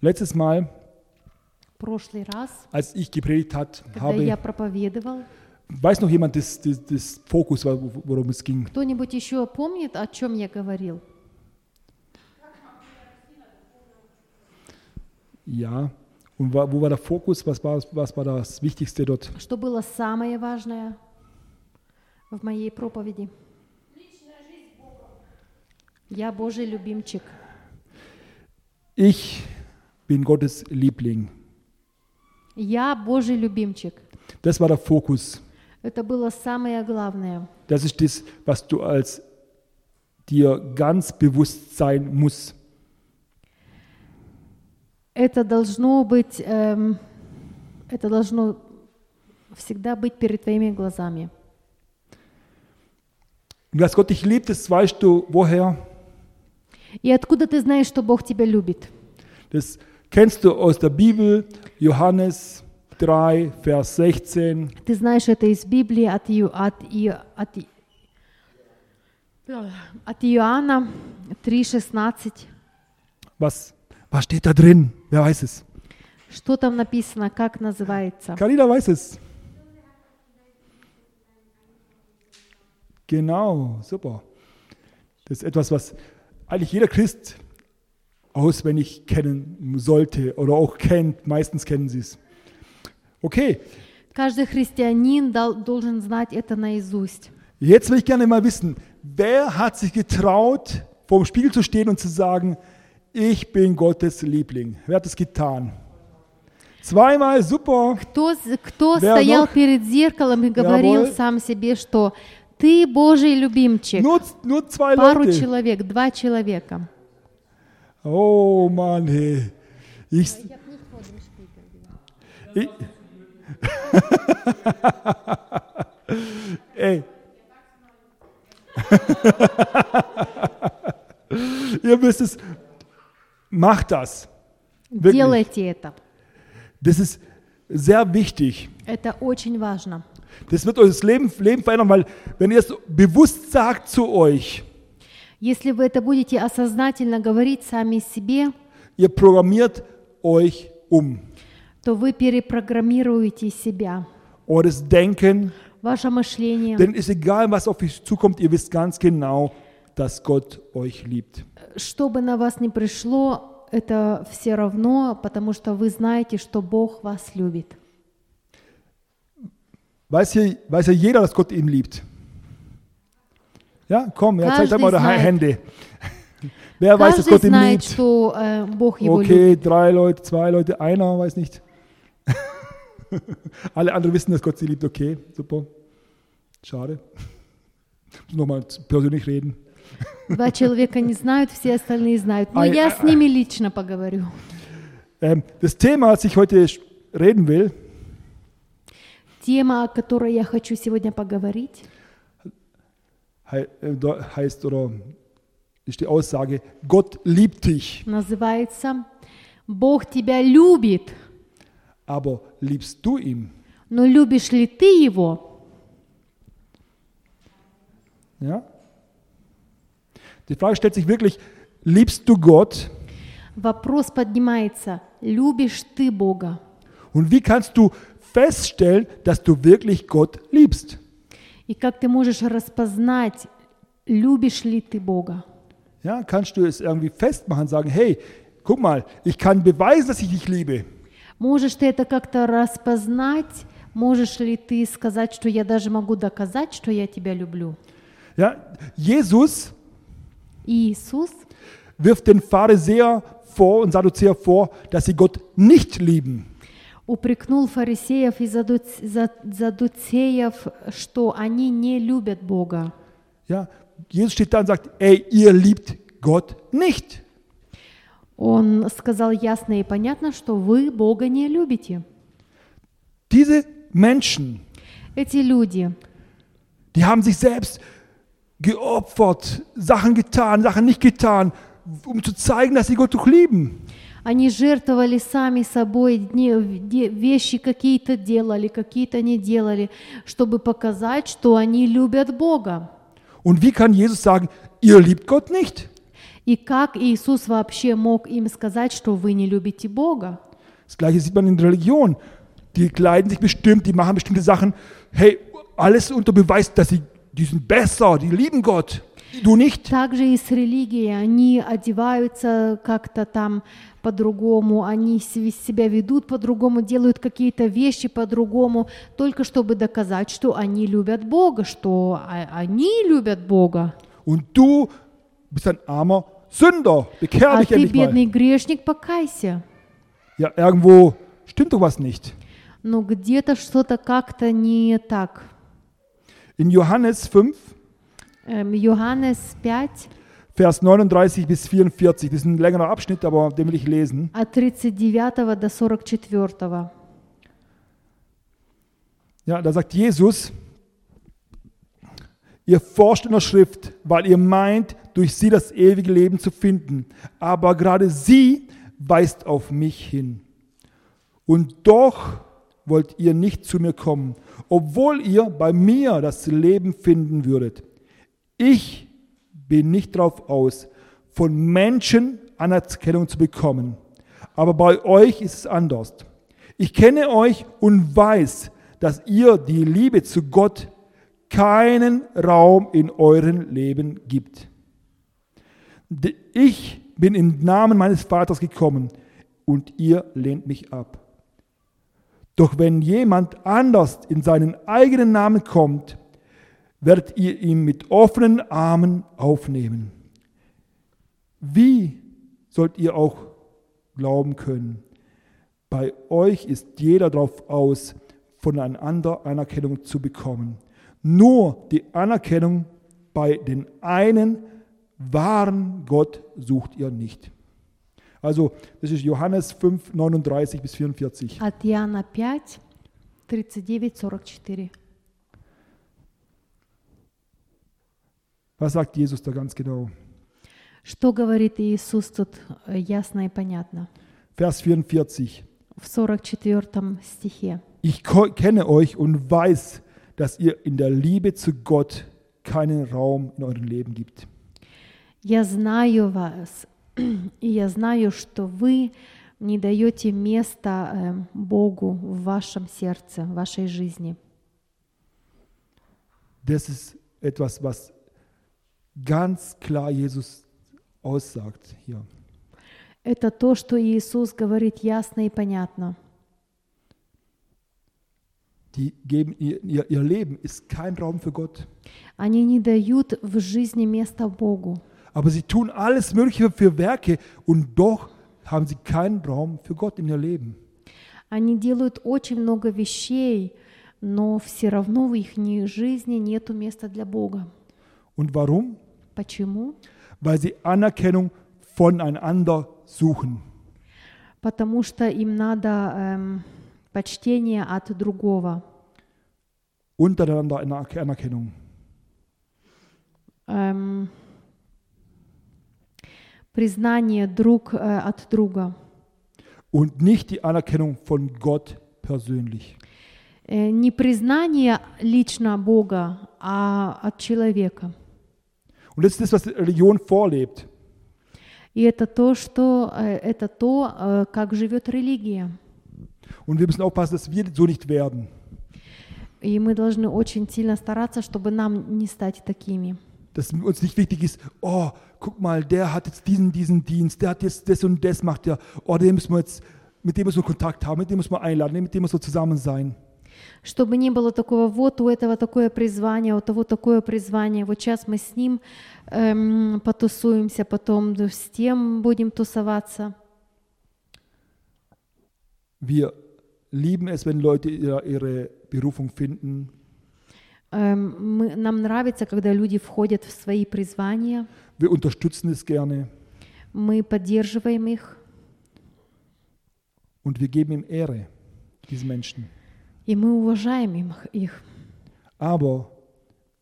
Letztes Mal, прошлый раз, als ich gepredigt hat, когда я habe, проповедовал, weiß noch jemand das, das, das Fokus, wo- worum es ging? кто-нибудь еще помнит, о чем я говорил? Ja. Und wo war der Fokus? Was war, was war das Wichtigste dort? Что было самое важное в моей проповеди? Я Божий любимчик. Ich bin Gottes Liebling. Я Божий любимчик. Das war der Fokus. Это было самое главное. Das ist das, was du als dir ganz bewusst sein muss. Это должно быть, эм, это должно всегда быть перед твоими глазами. Und dass Gott dich liebt, das weißt du woher? И откуда ты знаешь, что Бог тебя любит? Das kennst du aus der Bibel, Johannes 3, Vers 16. Ты знаешь это из Библии от, Ию- от, Ию- от, И- от Иоанна 3,16. Was, was steht da drin? Wer weiß es? Что там написано, как называется? Carina weiß es. Genau, super. Das ist etwas, was eigentlich jeder Christ auswendig kennen sollte oder auch kennt. Meistens kennen sie es. Okay, Каждый христианин дал- должен знать это наизусть. jetzt will ich gerne mal wissen, wer hat sich getraut, vor dem Spiegel zu stehen und zu sagen, ich bin Gottes Liebling? Wer hat das getan? Zweimal, super. Кто, з- кто Wer стоял noch? перед зеркалом и говорил Jawohl. сам себе, что ты Божий любимчик? Nur, nur zwei Пару Leute. человек, два человека. Oh Mann, hey. Ich, ich, Ey. Ihr müsst es, macht das. Wirklich. Делайте это. Das ist sehr wichtig. Это очень важно. Das wird euer Leben, Leben verändern, weil wenn ihr es bewusst sagt zu euch, Если вы это будете осознательно говорить сами себе, ihr programmiert euch um. то вы перепрограммируете себя, Eures Denken, ваше мышление. Denn es egal, was auf euch zukommt, ihr wisst ganz genau, dass Gott euch liebt. Что бы на вас ни пришло, это все равно, потому что вы знаете, что Бог вас любит. Weiß hier, weiß ja jeder, dass Gott ihn liebt. Ja, komm, ja, zeigt Каждый einmal eure знает. Hände. Wer weiß, dass Каждый Gott ihn знает, liebt? что э, Бог его любит. Okay, drei Leute, zwei Leute, einer, weiß nicht. Alle anderen wissen, dass Gott sie liebt. Okay, super. Schade. Muss nochmal persönlich reden. Два человека не знают, все остальные знают. Но А- я а- с ними лично поговорю. Ähm, das Thema, das ich heute sch- reden will, Тема, о которой я хочу сегодня поговорить, hei- äh, do- heißt oder ist die Aussage, Gott liebt dich, называется «Бог тебя любит, aber liebst du ihn? но любишь ли ты Его?» Ja? Die Frage stellt sich wirklich, liebst du Gott? Вопрос поднимается, любишь ты Бога? Und wie kannst du feststellen, dass du wirklich Gott liebst? И как ты можешь распознать, любишь ли ты Бога? Ja, kannst du es irgendwie festmachen, sagen, hey, guck mal, ich kann beweisen, dass ich dich liebe. Можешь ты это как-то распознать? Можешь ли ты сказать, что я даже могу доказать, что я тебя люблю? Ja, Jesus И Иисус wirft den Pharisäer vor und Sadduzäer vor, dass sie Gott nicht lieben. упрекнул фарисеев и задуц- за- задуцеев, что они не любят Бога. Ja, Jesus steht da und sagt, ey, ihr liebt Gott nicht. Он сказал ясно и понятно, что вы Бога не любите. Diese Menschen, Эти люди, die haben sich selbst geopfert, Sachen getan, Sachen nicht getan, um zu zeigen, dass sie Gott doch lieben. Они жертвовали сами собой, дни- вещи какие-то делали, какие-то не делали, чтобы показать, что они любят Бога. Und wie kann Jesus sagen, ihr liebt Gott nicht? И как Иисус вообще мог им сказать, что вы не любите Бога? Das gleiche sieht man in Religion. Die kleiden sich bestimmt, die machen bestimmte Sachen. Hey, alles unter Beweis, dass sie, die sind besser, die lieben Gott. Du nicht. Также и с религией. Они одеваются как-то там по-другому, они се- себя ведут по-другому, делают какие-то вещи по-другому, только чтобы доказать, что они любят Бога, что а- они любят Бога. Und du bist ein armer Sünder. Bekehr А dich ты, endlich mal. бедный грешник, покайся. Ja, irgendwo stimmt doch was nicht. Но где-то что-то как-то не так. In Johannes 5, Эм, Johannes 5, Vers 39 bis 44, das ist ein längerer Abschnitt, aber den will ich lesen. от 39 до 44. Ja, da sagt Jesus, ihr forscht in der Schrift, weil ihr meint, durch sie das ewige Leben zu finden. Aber gerade sie weist auf mich hin. Und doch wollt ihr nicht zu mir kommen, obwohl ihr bei mir das Leben finden würdet. Ich bin nicht darauf aus, von Menschen Anerkennung zu bekommen. Aber bei euch ist es anders. Ich kenne euch und weiß, dass ihr die Liebe zu Gott keinen Raum in euren Leben gibt. Ich bin im Namen meines Vaters gekommen und ihr lehnt mich ab. Doch wenn jemand anders in seinen eigenen Namen kommt, werdet ihr ihn mit offenen Armen aufnehmen. Wie sollt ihr auch glauben können? Bei euch ist jeder darauf aus, voneinander Anerkennung zu bekommen. Nur die Anerkennung bei den einen wahren Gott sucht ihr nicht. Also, das ist Johannes 5, 39 bis 44. От Иоанна 5, 39-44. Was sagt Jesus da ganz genau? Что говорит Иисус тут э, ясно и понятно? Vers 44. В 44 стихе. Ich ko- kenne euch und weiß, dass ihr in der Liebe zu Gott keinen Raum in eurem Leben gibt. «Я знаю вас, и я знаю, что вы не даете места э, Богу в вашем сердце, в вашей жизни». Das ist etwas, was ganz klar Jesus aussagt hier. Это то, что Иисус говорит ясно и понятно. Die geben ihr, ihr, Leben ist kein Raum für Gott. Они не дают в жизни места Богу. Aber sie tun alles Mögliche für Werke und doch haben sie keinen Raum für Gott in ihr Leben. Они делают очень много вещей, но все равно в их ни- жизни нет места для Бога. Und warum? Почему? Weil sie Anerkennung voneinander suchen. Потому что им надо эм, почтение от другого, Untereinander eine Anerkennung. эм, признание друг э, от друга. Und nicht die Anerkennung von Gott persönlich. Э, не признание лично Бога, а от человека. Und das ist das, was Religion vorlebt. И это то, что э, это то, э, как живет религия. Und wir müssen aufpassen, dass wir so nicht werden. И мы должны очень сильно стараться, чтобы нам не стать такими. Dass uns nicht wichtig ist, oh, guck mal, der hat jetzt diesen, diesen Dienst, der hat jetzt das und das macht er. Oh, den müssen wir jetzt, mit dem müssen wir Kontakt haben, mit dem müssen wir einladen, mit dem müssen wir zusammen sein. Чтобы не было такого, вот у этого такое призвание, у того такое призвание, вот сейчас мы с ним эм, потусуемся, потом с тем будем тусоваться. Wir lieben es, wenn Leute ihre, Berufung finden. Эм, мы, нам нравится, когда люди входят в свои призвания, Wir unterstützen es gerne мы поддерживаем их, und wir geben ihm Ehre, diesen Menschen. и мы уважаем им- их. Aber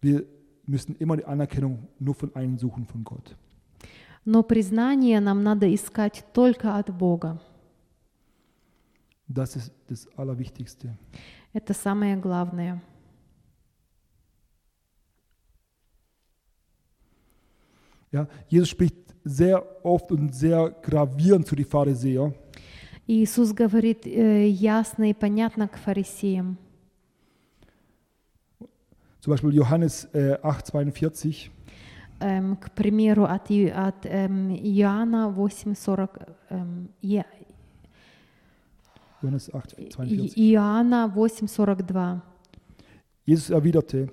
wir müssen immer die Anerkennung nur von einem suchen, von Gott. Но признание нам надо искать только от Бога. Das ist das Allerwichtigste. Это самое главное. Ja, Jesus spricht sehr oft und sehr gravierend zu den Pharisäern. И Иисус говорит э, ясно и понятно к фарисеям. Zum Beispiel Johannes äh, 8,42. Эм, к примеру, от, И- от эм, Иоанна 8.40, эм, Е- Johannes 8,42. И- Иоанна 8.42. Jesus erwiderte,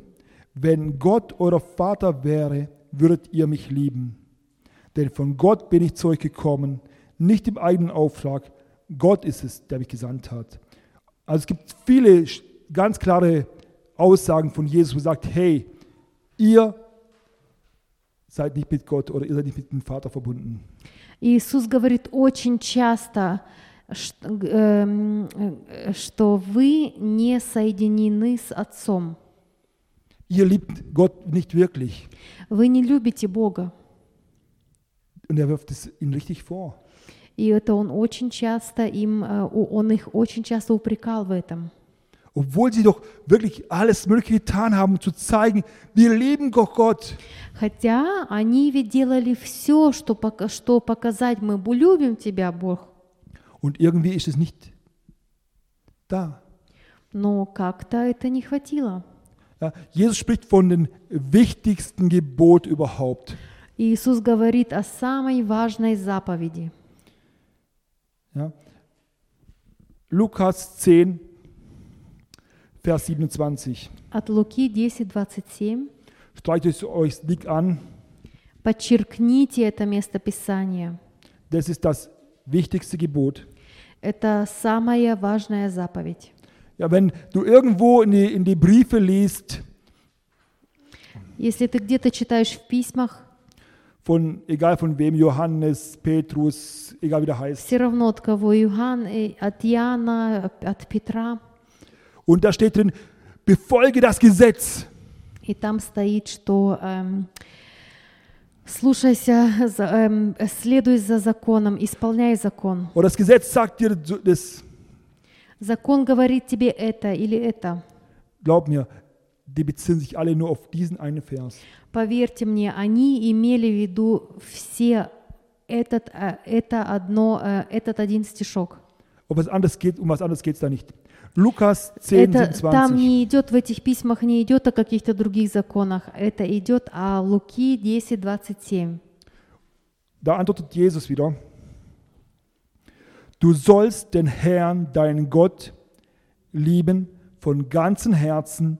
wenn Gott euer Vater wäre, würdet ihr mich lieben. Denn von Gott bin ich zu euch gekommen, nicht im eigenen Auftrag. Gott ist es, der mich gesandt hat. Also es gibt viele sch- ganz klare Aussagen von Jesus, wo er sagt, hey, ihr seid nicht mit Gott oder ihr seid nicht mit dem Vater verbunden. И Иисус говорит очень часто, ш- эм, э, что вы не соединены с Отцом. Ihr liebt Gott nicht wirklich. Вы не любите Бога. Und er wirft es ihnen richtig vor. И это он очень часто им, э, он их очень часто упрекал в этом. Obwohl sie doch wirklich alles Mögliche getan haben, um zu zeigen, wir lieben Gott. Хотя они ведь делали все, что, что показать мы любим тебя, Бог. Und irgendwie ist es nicht da. Но как-то это не хватило. Ja, Jesus spricht von dem wichtigsten Gebot überhaupt. Иисус говорит о самой важной заповеди. Ja. Lukas 10, Vers 27. От Луки 10, 27. Streicht es euch dick an. Подчеркните это место Писания. Das ist das wichtigste Gebot. Это самая важная заповедь. Ja, wenn du irgendwo in die, in die Briefe liest, Если ты где-то читаешь в письмах, von egal von wem, Johannes, Petrus, egal wie der heißt, все равно от кого Иоанн, э, от Иоанна, от Петра, und da steht drin, befolge das Gesetz. и там стоит, что эм, слушайся, эм, следуй за законом, исполняй закон. Und das Gesetz sagt dir das, Закон говорит тебе это или это. glaub mir, die beziehen sich alle nur auf diesen einen Vers. Поверьте мне, они имели в виду все этот, э, это одно, э, этот один стишок. Ob es anders geht, um was anderes geht es da nicht. Lukas 10, Это, там 27. не идет, в этих письмах не идет о каких-то других законах. Это идет о Луки 10, 27. Da antwortet Jesus wieder, du sollst den Herrn, deinen Gott, lieben von ganzem Herzen,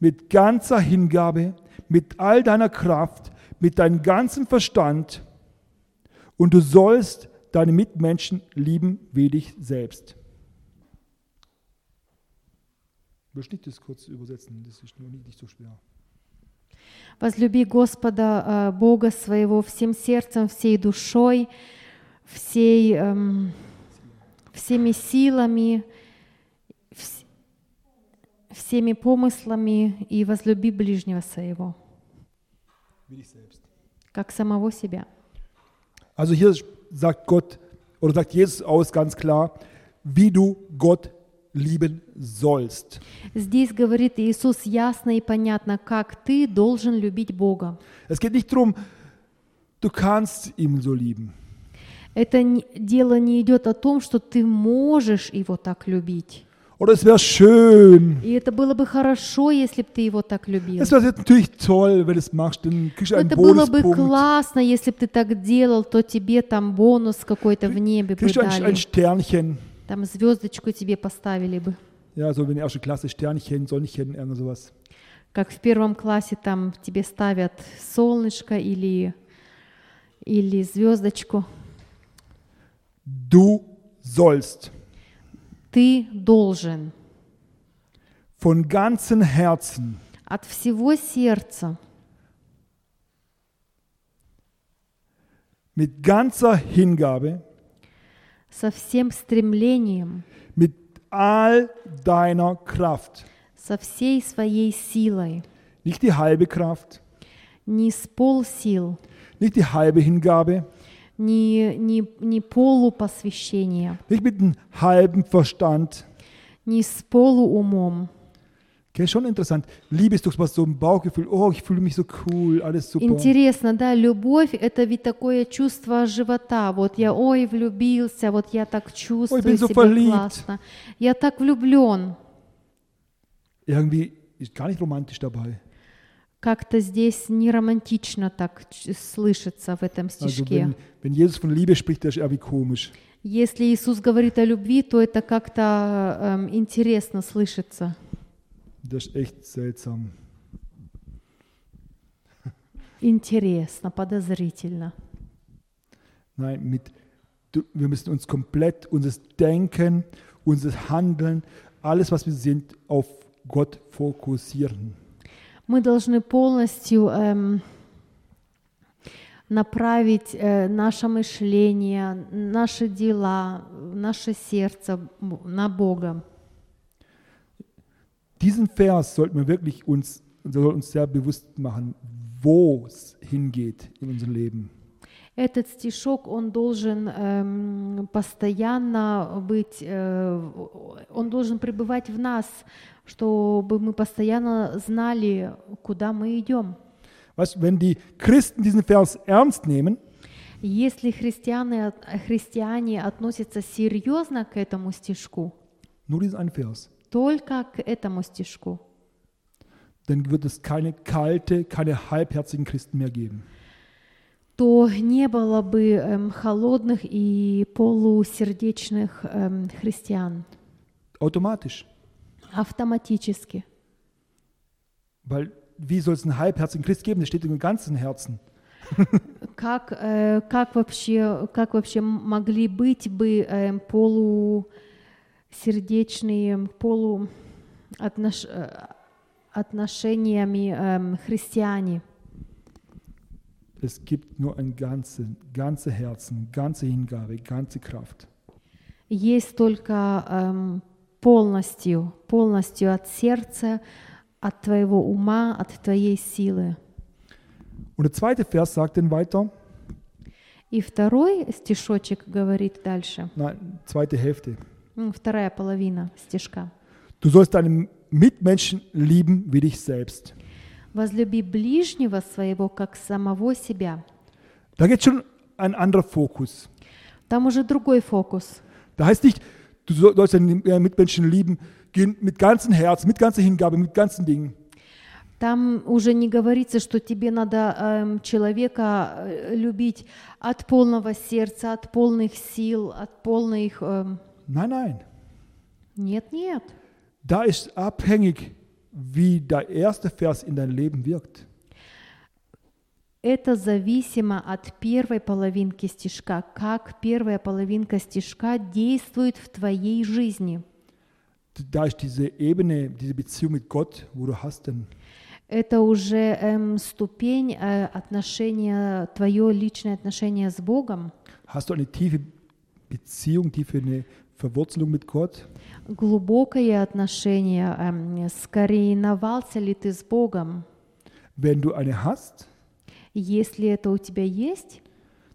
mit ganzer Hingabe, mit all deiner Kraft, mit deinem ganzen Verstand und du sollst deine Mitmenschen lieben wie dich selbst. Möchte ich das kurz übersetzen? Das ist nur nicht, nicht so schwer. Возлюби Господа э, Бога своего всем сердцем, всей душой, всей, эм, всеми силами, вс- всеми помыслами и возлюби ближнего своего, как самого себя. Also hier sagt Gott oder sagt Jesus aus ganz klar, wie du Gott lieben sollst. Здесь говорит Иисус ясно и понятно, как ты должен любить Бога. Es geht nicht darum, du kannst ihn so lieben. Это дело не идет о том, что ты можешь его так любить. Oder es wäre schön. И это было бы хорошо, если бы ты его так любил. Es wäre natürlich toll, wenn du es machst, dann kriegst du einen Это было бы классно, если бы ты так делал, то тебе там бонус какой-то в небе бы kriegst ein, ein. Sternchen. Там звездочку тебе поставили бы. Ja, so wie in der ersten Klasse, Sternchen, Sonnchen, irgend sowas. Как в первом классе там тебе ставят солнышко или, или звездочку. Du sollst Ты должен von ganzem Herzen, от всего сердца, mit ganzer Hingabe, со всем стремлением, mit all deiner Kraft, со всей своей силой, nicht die halbe Kraft, не с полсил, nicht die halbe Hingabe, Не, не, не полупосвящения, nicht mit dem halben Verstand. не с полуумом. Gell, schon interessant. Liebe ist doch was so ein Bauchgefühl. Oh, ich fühle mich so cool, alles super. Интересно, да, любовь это ведь такое чувство живота. Вот я, ой, влюбился, вот я так чувствую bin so себя verliebt. классно. Я так влюблен. Irgendwie ist gar nicht romantisch dabei. Как-то здесь не романтично так слышится в этом Also стишке. wenn, wenn Jesus von Liebe spricht, das ist irgendwie komisch. Если Иисус говорит о любви, то это как-то эм, интересно слышится. Das ist echt seltsam. Интересно, подозрительно. Nein, mit, du, wir müssen uns komplett, unser Denken, unser Handeln, alles, was wir sind, auf Gott fokussieren. Мы должны полностью эм, направить э, наше мышление, наши дела, наше сердце на Бога. Diesen Vers sollten wir wirklich uns, soll uns sehr bewusst machen, wo es hingeht in unserem Leben. Этот стишок, он должен эм, постоянно быть, э, он должен пребывать в нас, чтобы мы постоянно знали, куда мы идем. Du, wenn die Christen diesen Vers ernst nehmen, Если христиане, христиане относятся серьезно к этому стишку, nur diesen einen Vers, только к этому стишку, dann wird es keine kalte, keine halbherzigen Christen mehr geben. То не было бы эм, холодных и полусердечных эм, христиан Automatisch. автоматически. Weil wie soll es einen halbherzigen Christ geben? Der steht im ganzen Herzen. Как, э, как, вообще, как вообще могли быть бы эм, полусердечные, полу отнош- э, отношениями эм, христиане? Es gibt nur ein ganze, ganze Herzen, ganze Hingabe, ganze Kraft. Есть только эм, полностью, полностью от сердца, от твоего ума, от твоей силы. Und der zweite Vers sagt dann weiter, И второй стишочек говорит дальше, nein, zweite Hälfte. м, вторая половина стишка. Du sollst deinen Mitmenschen lieben wie dich selbst. Возлюби ближнего своего, как самого себя. Da geht schon ein anderer Fokus. Там уже другой фокус. Da heißt nicht, du so- sollst deine äh, Mitmenschen lieben gehen mit ganzem Herz, mit ganzer Hingabe, mit ganzen Dingen. Там уже не говорится, что тебе надо эм, человека э, любить от полного сердца, от полных сил, от полных... эм, Nein, nein. Нет, нет. Da ist abhängig, wie der erste Vers in dein Leben wirkt. Это зависимо от первой половинки стишка, как первая половинка стишка действует в твоей жизни. Da ist diese Ebene, diese Beziehung mit Gott, wo du hast denn. Это уже эм, ступень э, отношения, твое личное отношение с Богом, Hast du eine tiefe Beziehung, tiefe eine Verwurzelung mit Gott? глубокое отношение, эм, скореновался ли ты с Богом. Wenn du eine hast, Если это у тебя есть,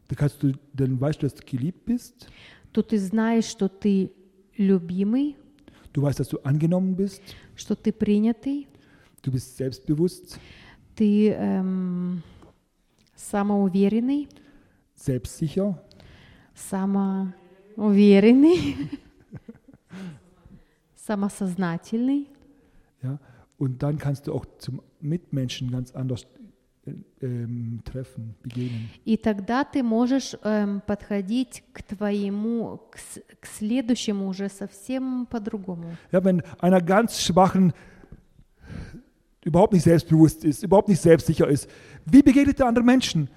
dann, kannst du, dann weißt du, dass du geliebt bist. то ты знаешь, что ты любимый, Du weißt, dass du angenommen bist. что ты принятый, Du bist selbstbewusst, ты эм, самоуверенный, selbstsicher. самоуверенный, самосознательный. Ja? Und dann kannst du auch zum Mitmenschen ganz anders äh, ähm, treffen, begegnen. И тогда ты можешь эм, подходить к твоему, к, с- к следующему уже совсем по-другому. Ja, wenn einer ganz schwachen, überhaupt nicht selbstbewusst ist, überhaupt nicht selbstsicher ist, wie begegnet er anderen Menschen?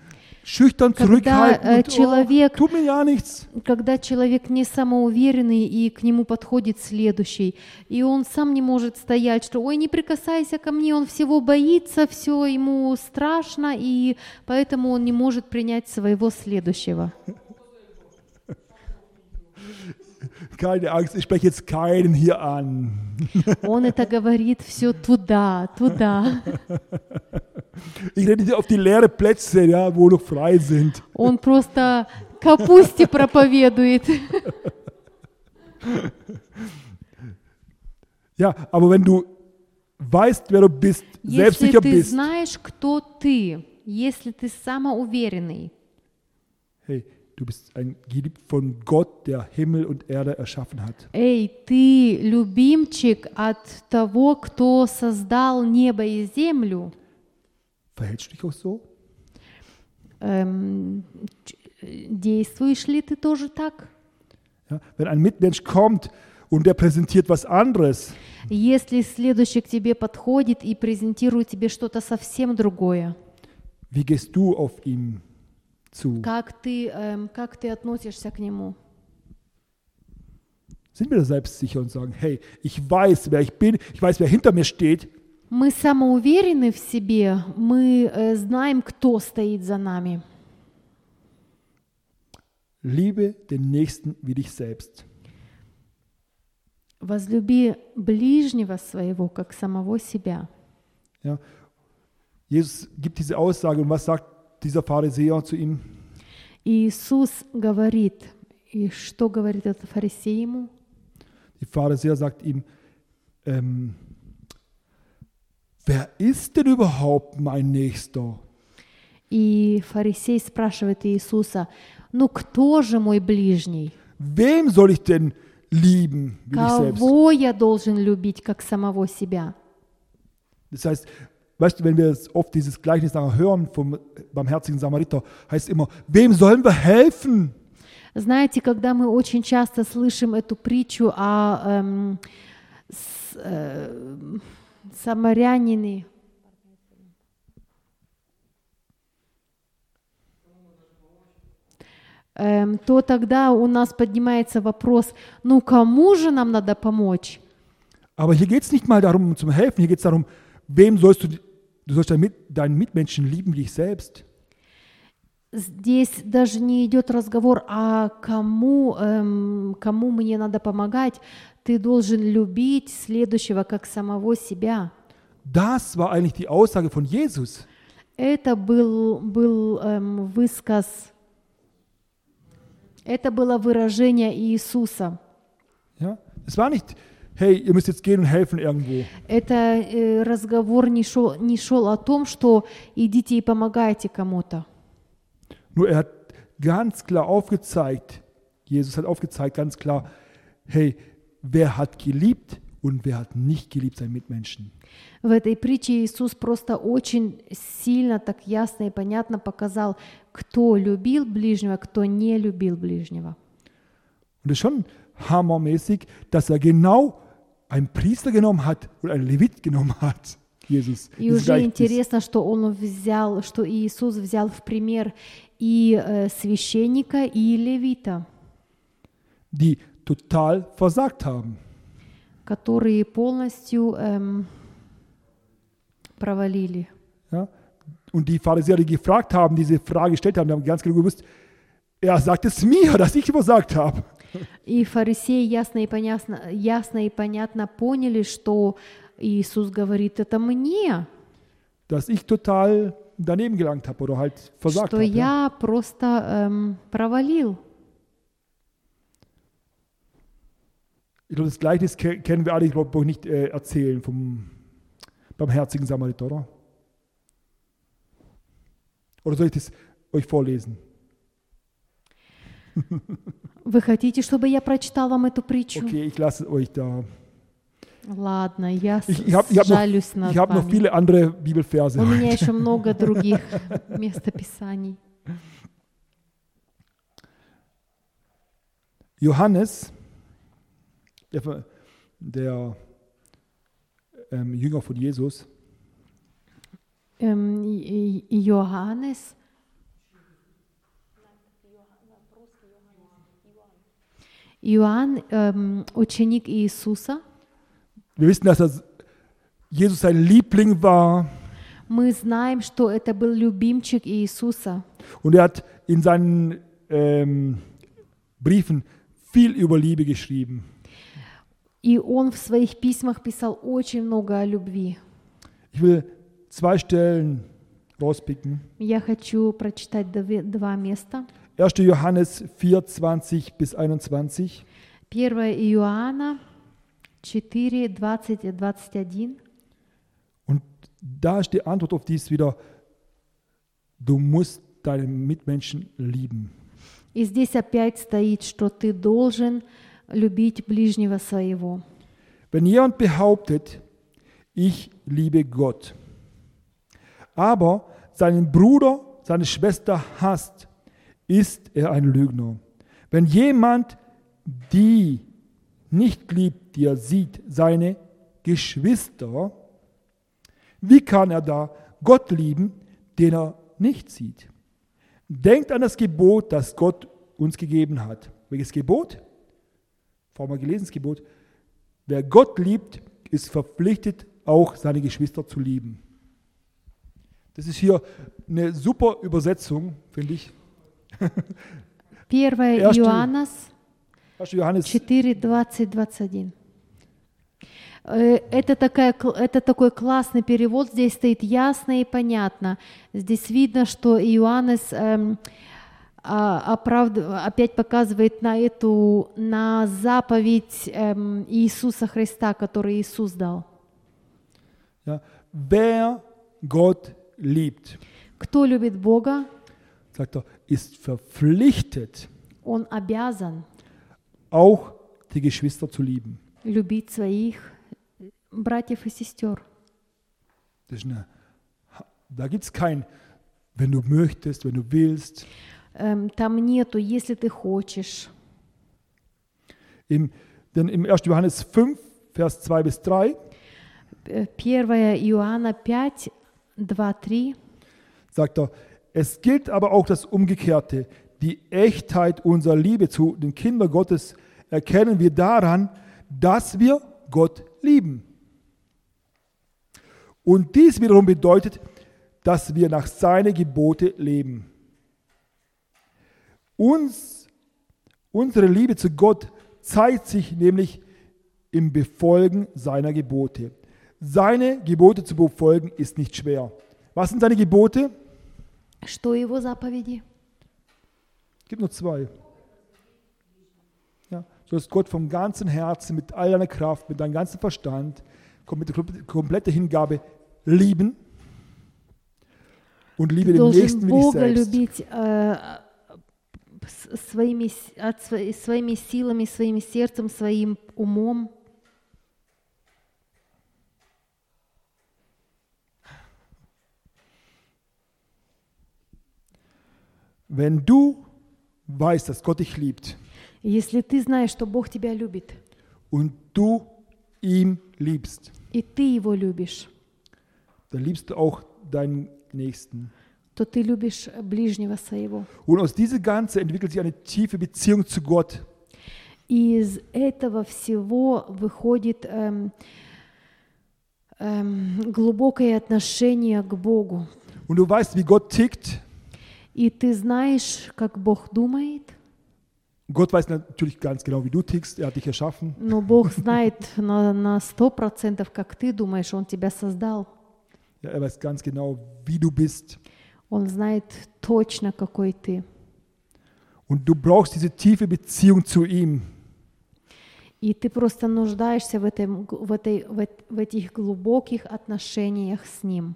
Schüchtern, Когда, äh, und, человек- oh. Когда человек не самоуверенный, и к нему подходит следующий, и он сам не может стоять, что «Ой, не прикасайся ко мне», он всего боится, все ему страшно, и поэтому он не может принять своего следующего. Keine Angst, ich spreche jetzt keinen hier an. Он это говорит все туда, туда. Ich rede hier auf die leeren Plätze, ja, wo noch frei sind. Он просто капусте проповедует. Ja, aber wenn du weißt, wer du bist, Если selbstsicher ты bist, знаешь, кто ты, если ты самоуверенный, hey, du bist ein geliebt von Gott, der Himmel und Erde erschaffen hat. эй, ты любимчик от того, кто создал небо и землю, Verhältst du dich auch so? эм, ч- э, действуешь ли ты тоже так? Ja? Wenn ein Mitmensch kommt und der präsentiert was anderes, Если следующий к тебе подходит и презентирует тебе что-то совсем другое, wie gehst du auf ihn zu? как ты, эм, как ты относишься к нему? Sind wir da selbstsicher und sagen, hey, ich weiß, wer ich bin, ich weiß, wer hinter mir steht, Мы самоуверены в себе, мы э, знаем, кто стоит за нами. liebe den Nächsten wie dich selbst. Возлюби ближнего своего, как самого себя. Ja? Jesus gibt diese Aussage und was sagt dieser Pharisäer zu ihm? Иисус говорит, и что говорит этот фарисей ему? Die Pharisäer sagt ihm, ähm, wer ist denn überhaupt mein Nächster? И фарисей спрашивает Иисуса, ну кто же мой ближний? Wem soll ich denn lieben wie dich selbst? Кого я должен любить, как самого себя? Das heißt, weißt du, wenn wir jetzt oft dieses Gleichnis nachher hören vom barmherzigen Samariter, heißt immer, wem sollen wir helfen? Знаете, когда мы очень часто слышим эту притчу о эм, с- э, самарянине, эм, то тогда у нас поднимается вопрос, ну кому же нам надо помочь? Um zum Helfen, hier geht es darum, wem sollst du, du sollst deinen, Mit, deinen Mitmenschen lieben wie dich selbst. Здесь даже не идет разговор о кому, эм, кому мне надо помогать. Ты должен любить следующего как самого себя. Das war eigentlich die Aussage von Jesus. Это был, был эм, высказ, это было выражение Иисуса. Ja? Es war nicht, hey, ihr müsst jetzt gehen und helfen irgendwo. Это э, разговор не шел, не шел о том, что идите и помогайте кому-то. Nur er hat ganz klar aufgezeigt, Jesus hat aufgezeigt ganz klar, hey, wer hat geliebt und wer hat nicht geliebt seinen Mitmenschen. В этой притче Иисус просто очень сильно, так ясно и понятно показал, кто любил ближнего, кто не любил ближнего. Und es ist schon hammermäßig, dass er genau einen Priester genommen hat und einen Levit genommen hat, Jesus. И Dieses уже Gleichnis. интересно, что он взял, что Иисус взял в пример и э, священника, и левита, die total versagt haben. которые полностью эм, провалили. Ja? Und die Pharisäer, die gefragt haben, diese Frage gestellt haben, die haben ganz genau gewusst, er sagt es mir, dass ich versagt habe. И фарисеи ясно и, понятно, ясно и понятно поняли, что Иисус говорит это мне, Dass ich total daneben gelangt habe oder halt versagt что habe. Ja? я просто эм, провалил. Ich glaube, das Gleichnis ke- kennen wir alle, ich glaube, brauche ich nicht äh, erzählen vom barmherzigen Samariter, oder? Oder soll ich das euch vorlesen? Вы хотите, чтобы я прочитал вам эту притчу? Okay, ich lasse es euch da. Ладно, я Ich, ich hab жалюсь noch, над ich hab noch вами. viele andere Bibelverse. У меня еще много других местописаний. Johannes, der, der ähm, Jünger von Jesus, Эм, И- Иоаннес. Иоанн, эм, ученик Иисуса. wir wissen, dass das Jesus sein Liebling war Мы знаем, что это был любимчик Иисуса. und er hat in seinen ähm, Briefen viel über Liebe geschrieben. И он в своих письмах писал очень много о любви. Ich will zwei Stellen rauspicken. Я хочу прочитать две- два места. 1. Johannes 4, 20 bis 21. 1 Иоанна 4, 20 и 21. Und da ist die Antwort auf dies wieder, du musst deine Mitmenschen lieben. И здесь опять стоит, что ты должен любить ближнего своего. Wenn jemand behauptet, ich liebe Gott, aber seinen Bruder, seine Schwester hasst, ist er ein Lügner. Wenn jemand die nicht liebt, die er sieht, seine Geschwister, wie kann er da Gott lieben, den er nicht sieht? Denkt an das Gebot, das Gott uns gegeben hat. Welches Gebot? Vorher mal gelesen, das Gebot. Wer Gott liebt, ist verpflichtet, auch seine Geschwister zu lieben. Das ist hier eine super Übersetzung, finde ich. 1 Erste- Иоанна 1. Johannes 4, 20, 21. Э, Это, такая, это такой классный перевод, здесь стоит ясно и понятно. Здесь видно, что Иоаннес эм, а, оправд- опять показывает на эту, на заповедь эм, Иисуса Христа, который Иисус дал. Ja, wer Gott liebt, Кто любит Бога, sagt er, ist verpflichtet, он обязан auch die Geschwister zu lieben. любить своих братьев и сестер. Das ist eine, da gibt es kein, wenn du möchtest, wenn du willst. Эм, Там нету, если ты хочешь. Im, denn im 1. Johannes 5, Vers 2 bis 3 Э, 1 Иоанна 5, 2, 3. sagt er, es gilt aber auch das Umgekehrte. Die Echtheit unserer Liebe zu den Kindern Gottes erkennen wir daran, dass wir Gott lieben. Und dies wiederum bedeutet, dass wir nach seinen Gebote leben. Uns, unsere Liebe zu Gott zeigt sich nämlich im Befolgen seiner Gebote. Seine Gebote zu befolgen ist nicht schwer. Was sind seine Gebote? Что его заповеди? Es gibt nur zwei. Ja, du sollst Gott vom ganzen Herzen, mit all deiner Kraft, mit deinem ganzen Verstand, kom- mit der kom- kompletten Hingabe lieben und liebe Ты den должен Nächsten wie dich Бога selbst. любить э, с- своими, с- от сво- своими силами, своим сердцем, своим умом. Wenn du weißt, dass Gott dich liebt Если ты знаешь, что Бог тебя любит, und du ihn liebst, и ты Его любишь, dann liebst du auch deinen Nächsten. то ты любишь ближнего своего. Und aus dieser Ganze entwickelt sich eine tiefe Beziehung zu Gott. И из этого всего выходит эм, эм, глубокое отношение к Богу. Und du weißt, wie Gott tickt. И ты знаешь, как Бог думает, Gott weiß natürlich ganz genau, wie du tickst. Er hat dich erschaffen. но Бог знает на, на 100%, как ты думаешь, Он тебя создал. Ja, er weiß ganz genau, wie du bist. Он знает точно, какой ты. Und du brauchst diese tiefe Beziehung zu ihm. И ты просто нуждаешься в, этом, в, этой, в, в этих глубоких отношениях с Ним.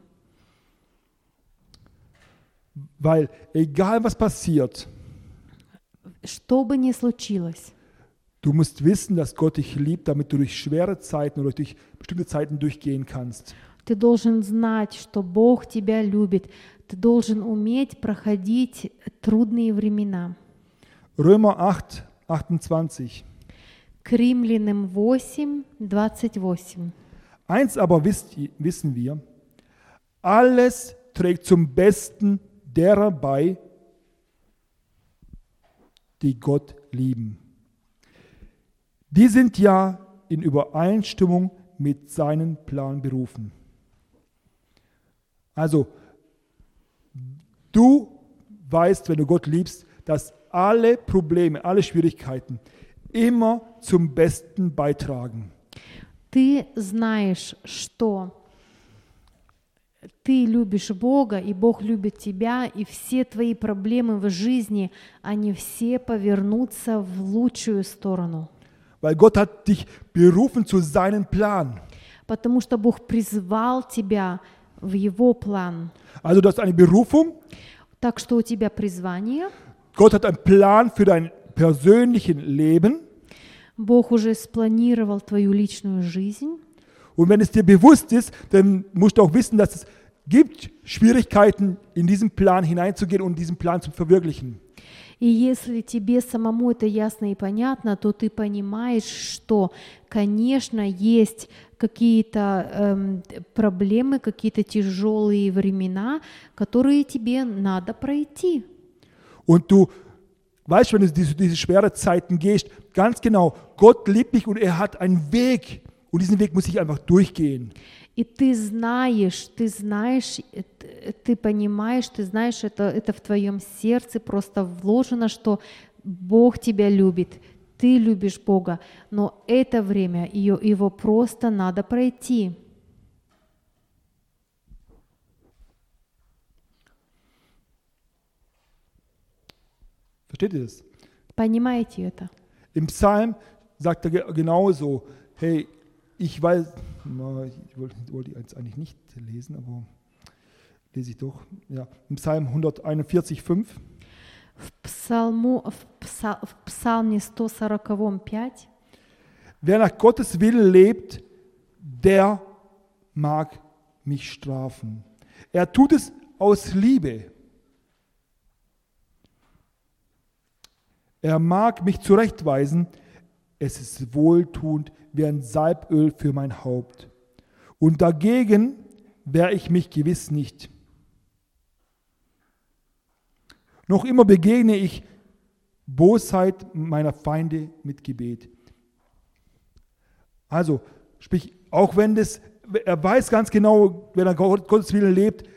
Weil egal was passiert, Что бы ни случилось, du musst wissen, dass Gott dich liebt, damit du durch schwere Zeiten oder durch bestimmte Zeiten durchgehen kannst. ты должен знать, что Бог тебя любит. Ты должен уметь проходить трудные времена. Römer 8, 28. К Римлянам 8, 28. Eins aber wisst, wissen wir, alles trägt zum Besten derer bei, die Gott lieben. Die sind ja in Übereinstimmung mit seinem Plan berufen. Also, du weißt, wenn du Gott liebst, dass alle Probleme, alle Schwierigkeiten immer zum Besten beitragen. Ты знаешь, что ты любишь Бога, и Бог любит тебя, и все твои проблемы в жизни, они все повернутся в лучшую сторону. Weil Gott hat dich berufen zu seinem Plan. потому что Бог призвал тебя в Его план. Also du hast eine Berufung, Так что у тебя призвание, Gott hat einen Plan für dein persönlichen Leben. Бог уже спланировал твою личную жизнь. Und wenn es dir bewusst ist, dann musst du auch wissen, dass es gibt Schwierigkeiten, in diesen Plan hineinzugehen und diesen Plan zu verwirklichen. И если тебе самому это ясно и понятно, то ты понимаешь, что, конечно, есть какие-то эм, проблемы, какие-то тяжелые времена, которые тебе надо пройти. Und du weißt, wenn du diese, diese schweren Zeiten gehst, ganz genau, Gott liebt dich und er hat einen Weg. Und diesen Weg muss ich einfach durchgehen. И ты знаешь, ты знаешь, э, т- ты понимаешь, ты знаешь, это, это в твоем сердце просто вложено, что Бог тебя любит, ты любишь Бога, но это время, ее, его просто надо пройти. Versteht ihr das? Понимаете это? Im Psalm sagt er ge- genauso, hey, ich weiß, na, ich wollte, wollte jetzt eigentlich nicht lesen, aber lese ich doch. Ja, im Psalm 141, 5. В, псалму, в, пса- в псалме 145 Wer nach Gottes Willen lebt, der mag mich strafen. Er tut es aus Liebe. Er mag mich zurechtweisen. Es ist wohltuend wie ein Salböl für mein Haupt. Und dagegen wehre ich mich gewiss nicht. Noch immer begegne ich Bosheit meiner Feinde mit Gebet. Also, sprich, auch wenn das, er weiß ganz genau, wenn er Gott- Gottes Willen lebt,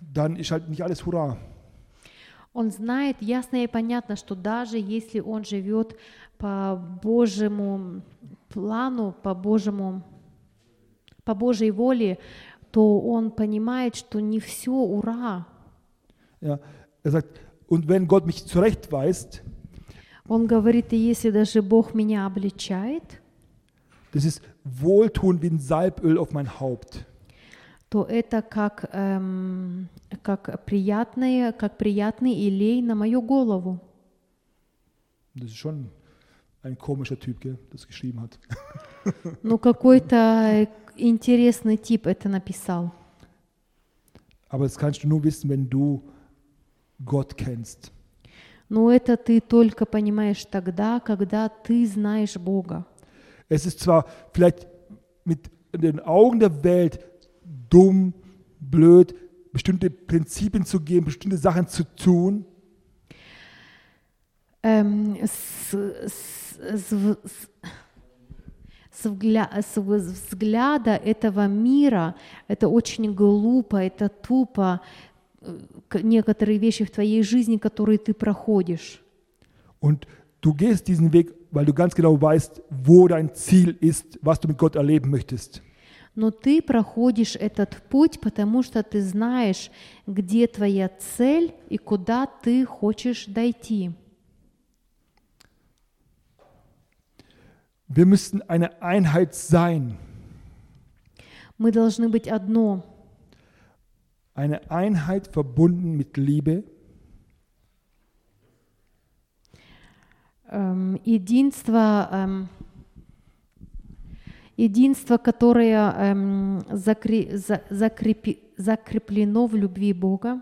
dann ist halt nicht alles Hurra. Он знает ясно и понятно, что даже если он живет по Божьему плану, по Божьему, по Божьей воле, то он понимает, что не все ура. Ja, er sagt, und wenn Gott mich zurechtweist, Он говорит, и если даже Бог меня обличает, das ist wohltun wie ein Salböl auf mein Haupt. то это как, эм, как, приятное, как приятный илей на мою голову. Das ist schon ein komischer Typ, gell, das geschrieben hat. Ну, какой-то интересный тип это написал. Aber das kannst du nur wissen, wenn du Gott kennst. Но это ты только понимаешь тогда, когда ты знаешь Бога. Es ist zwar vielleicht mit den Augen der Welt dumm, blöd, bestimmte Prinzipien zu geben, bestimmte Sachen zu tun, Эм, с, с- с- с- с вгля- с взгляда этого мира это очень глупо, это тупо. э, Некоторые вещи в твоей жизни, которые ты проходишь. Und du gehst diesen Weg, weil du ganz genau weißt, wo dein Ziel ist, was du mit Gott erleben möchtest. Но ты проходишь этот путь, потому что ты знаешь, где твоя цель и куда ты хочешь дойти. Wir müssen eine Einheit sein. Мы должны быть одно, Eine Einheit verbunden mit Liebe, эм, единство, эм, единство, которое эм, закре- за- закрепи- закреплено в любви Бога,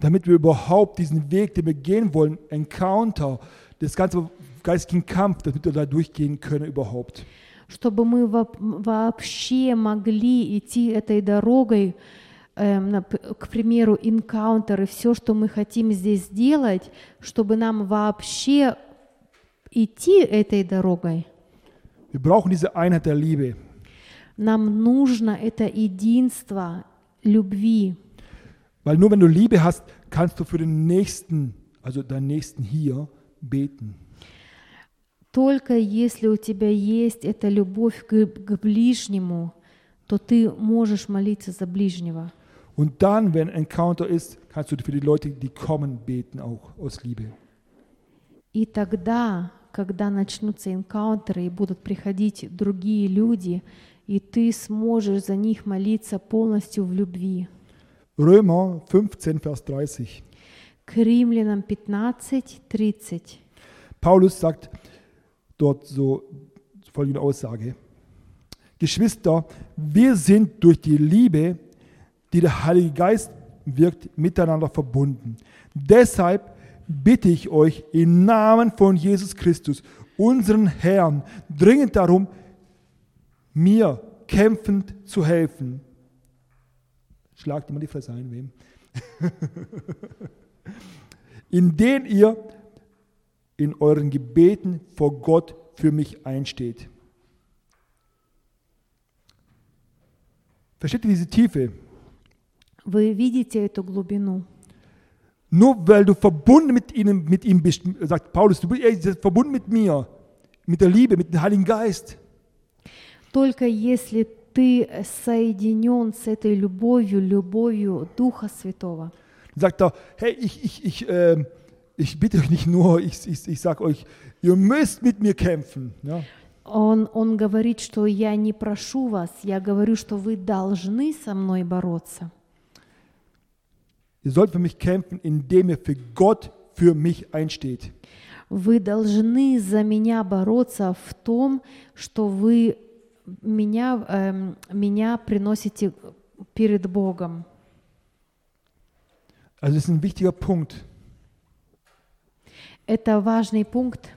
damit wir überhaupt diesen Weg, den wir gehen wollen, Encounter, das ganze geistigen Kampf, damit wir da durchgehen können überhaupt. чтобы мы воп- вообще могли идти этой дорогой, эм, нап- к примеру, инкаунтеры, все, что мы хотим здесь сделать, чтобы нам вообще идти этой дорогой, Wir brauchen diese Einheit der Liebe. нам нужно это единство любви. Weil nur wenn du Liebe hast, kannst du für den Nächsten, also deinen Nächsten hier, beten. Только если у тебя есть эта любовь к, к ближнему, то ты можешь молиться за ближнего. Und dann, wenn Encounter ist, kannst du für die Leute, die kommen, beten, auch aus Liebe. И тогда, когда начнутся энкаунтеры и будут приходить другие люди, и ты сможешь за них молиться полностью в любви. Römer 15, Vers 30. К римлянам 15, 30. Paulus sagt dort so folgende Aussage. Geschwister, wir sind durch die Liebe, die der Heilige Geist wirkt, miteinander verbunden. Deshalb bitte ich euch im Namen von Jesus Christus, unseren Herrn, dringend darum, mir kämpfend zu helfen. Schlagt immer die Fresse ein, wem? in den ihr in euren Gebeten vor Gott für mich einsteht. Versteht ihr diese Tiefe? Вы видите эту глубину. Nur weil du verbunden mit, ihnen, mit ihm bist, sagt Paulus, du bist verbunden mit mir, mit der Liebe, mit dem Heiligen Geist. Только если ты соединен с этой любовью, любовью Духа Святого. Dann sagt er, hey, ich, ich, ich, äh, ich bitte euch nicht nur, ich, ich, ich sage euch, ihr müsst mit mir kämpfen. Ja? Он, он говорит, что я не прошу вас, я говорю, что вы должны со мной бороться. Ihr sollt für mich kämpfen, indem ihr für Gott für mich einsteht. Вы должны за меня bороться в том, что вы меня, эм, меня приносите перед Богом. Also das ist ein wichtiger Punkt. Это важный пункт,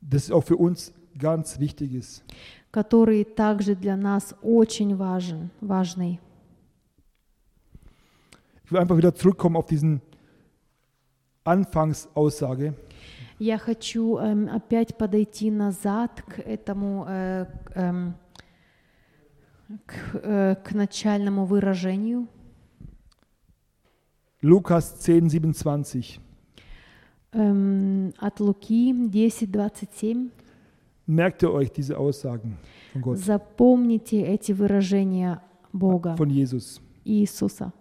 Das auch für uns ganz wichtig ist. который также для нас очень важен, важный. Ich will einfach wieder zurückkommen auf diesen Anfangsaussage. Я хочу эм, опять подойти назад к этому, к, эм, к, э, к начальному выражению. Lukas 10, 27. Эм, от Луки 10:27. Merkt ihr euch diese Aussagen von Gott, Запомните эти выражения Бога, von Jesus. Иисуса.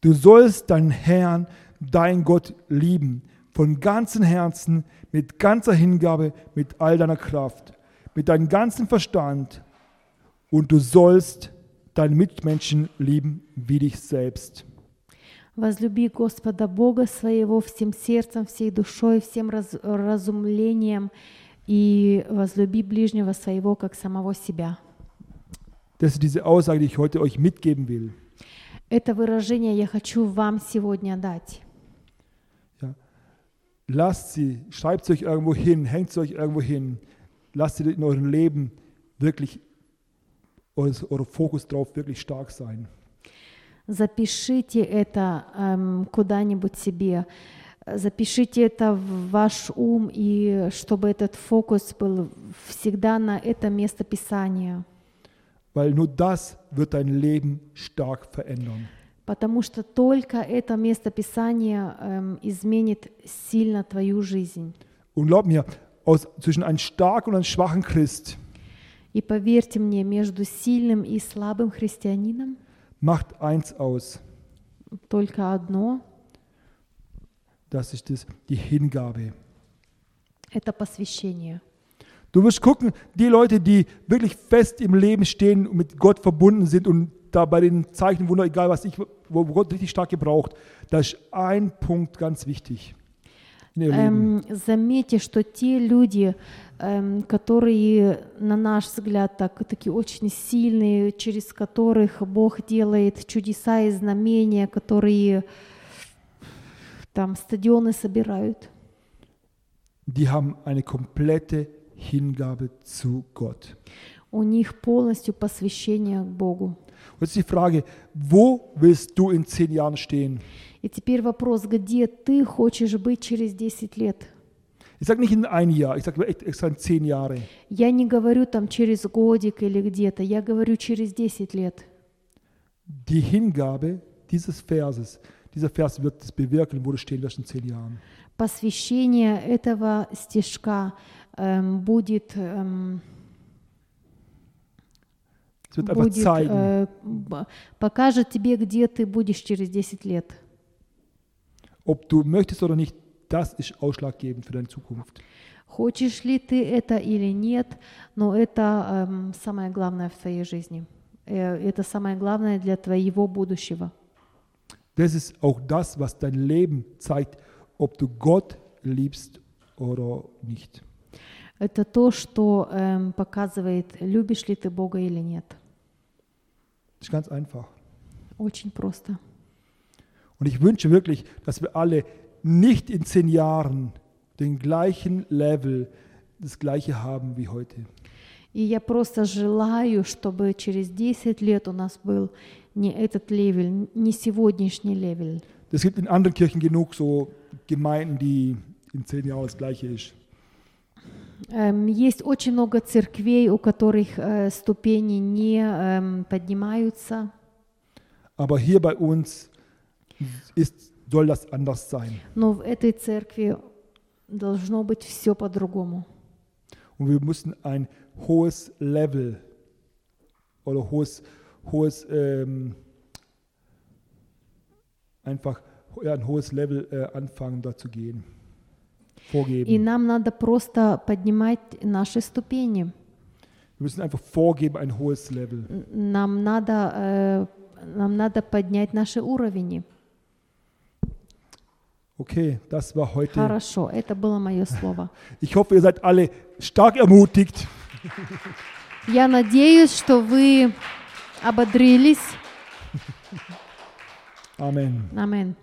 Du sollst deinen Herrn, dein Gott lieben, von ganzem Herzen, mit ganzer Hingabe, mit all deiner Kraft, mit deinem ganzen Verstand. Und du sollst deinen Mitmenschen lieben wie dich selbst. Возлюби Господа Бога своего всем сердцем, всей душой, всем раз- разумлением и возлюби ближнего своего, как самого себя. Das ist diese Aussage, die ich heute euch mitgeben will. Это выражение я хочу вам сегодня дать. Ja. Lasst sie, schreibt sie euch irgendwo hin, hängt sie euch irgendwo hin. Lasst sie in eurem Leben wirklich, eure Fokus drauf wirklich stark sein. Запишите это эм, куда-нибудь себе. Запишите это в ваш ум, и чтобы этот фокус был всегда на это место Писания. Weil nur das wird dein Leben stark verändern. Потому что только это место Писания эм, изменит сильно твою жизнь. Und glaub mir, aus, zwischen einem starken und einem schwachen Christ И поверьте мне, между сильным и слабым христианином macht eins aus. только одно Das ist das, die Hingabe. — это посвящение. Du wirst gucken, die Leute, die wirklich fest im Leben stehen und mit Gott verbunden sind und da bei den Zeichen, Wunder, egal was ich, wo Gott richtig stark gebraucht, da ist ein Punkt ganz wichtig in ihrem Leben. Эм, заметьте, что те люди, эм, которые, на наш взгляд, так, такие очень сильные, через которых Бог делает чудеса и знамения, которые там стадионы собирают, Die haben eine komplette Hingabe zu Gott. у них полностью посвящение к Богу. Jetzt die Frage, wo willst du in zehn Jahren stehen? И теперь вопрос, где ты хочешь быть через 10 лет? Ich sage nicht in ein Jahr, ich sage echt extra in zehn Jahre. Я не говорю там через годик или где-то, я говорю через 10 лет. Die Hingabe dieses Verses, dieser Vers wird es bewirken, wo du stehen wirst in zehn Jahren. Посвящение этого стишка эм, будет, эм, Es wird einfach будет zeigen, э, б- покажет тебе, где ты будешь через 10 лет. ob du möchtest oder nicht, das ist ausschlaggebend für deine Zukunft. Хочешь ли ты это или нет, но это эм, самое главное в твоей жизни. Э, это самое главное для твоего будущего. Das ist auch das, was dein Leben zeigt, ob du Gott liebst oder nicht. Это то, что эм, показывает, любишь ли ты Бога или нет. Das ist ganz einfach. Очень просто. Und ich wünsche wirklich, dass wir alle nicht in zehn Jahren den gleichen Level, das gleiche haben wie heute. И я просто желаю, чтобы через 10 лет у нас был не этот левель, не сегодняшний левель. Es gibt in anderen Kirchen genug so Gemeinden, die in zehn Jahren das gleiche ist. Эм, Есть очень много церквей, у которых э, ступени не эм, поднимаются. Aber hier bei uns ist, soll das anders sein. Но в этой церкви должно быть все по-другому. Und wir müssen ein hohes Level oder hohes, hohes ähm, einfach ja, ein hohes Level äh, anfangen, da zu gehen. И Vorgeben. нам надо просто поднимать наши ступени. Wir müssen einfach vorgeben ein hohes Level. Нам надо, э, нам надо поднять наши уровни. Okay, das war heute. Хорошо, это было мое слово. Ich hoffe, ihr seid alle stark ermutigt. Я надеюсь, что вы ободрились. Amen. Амин.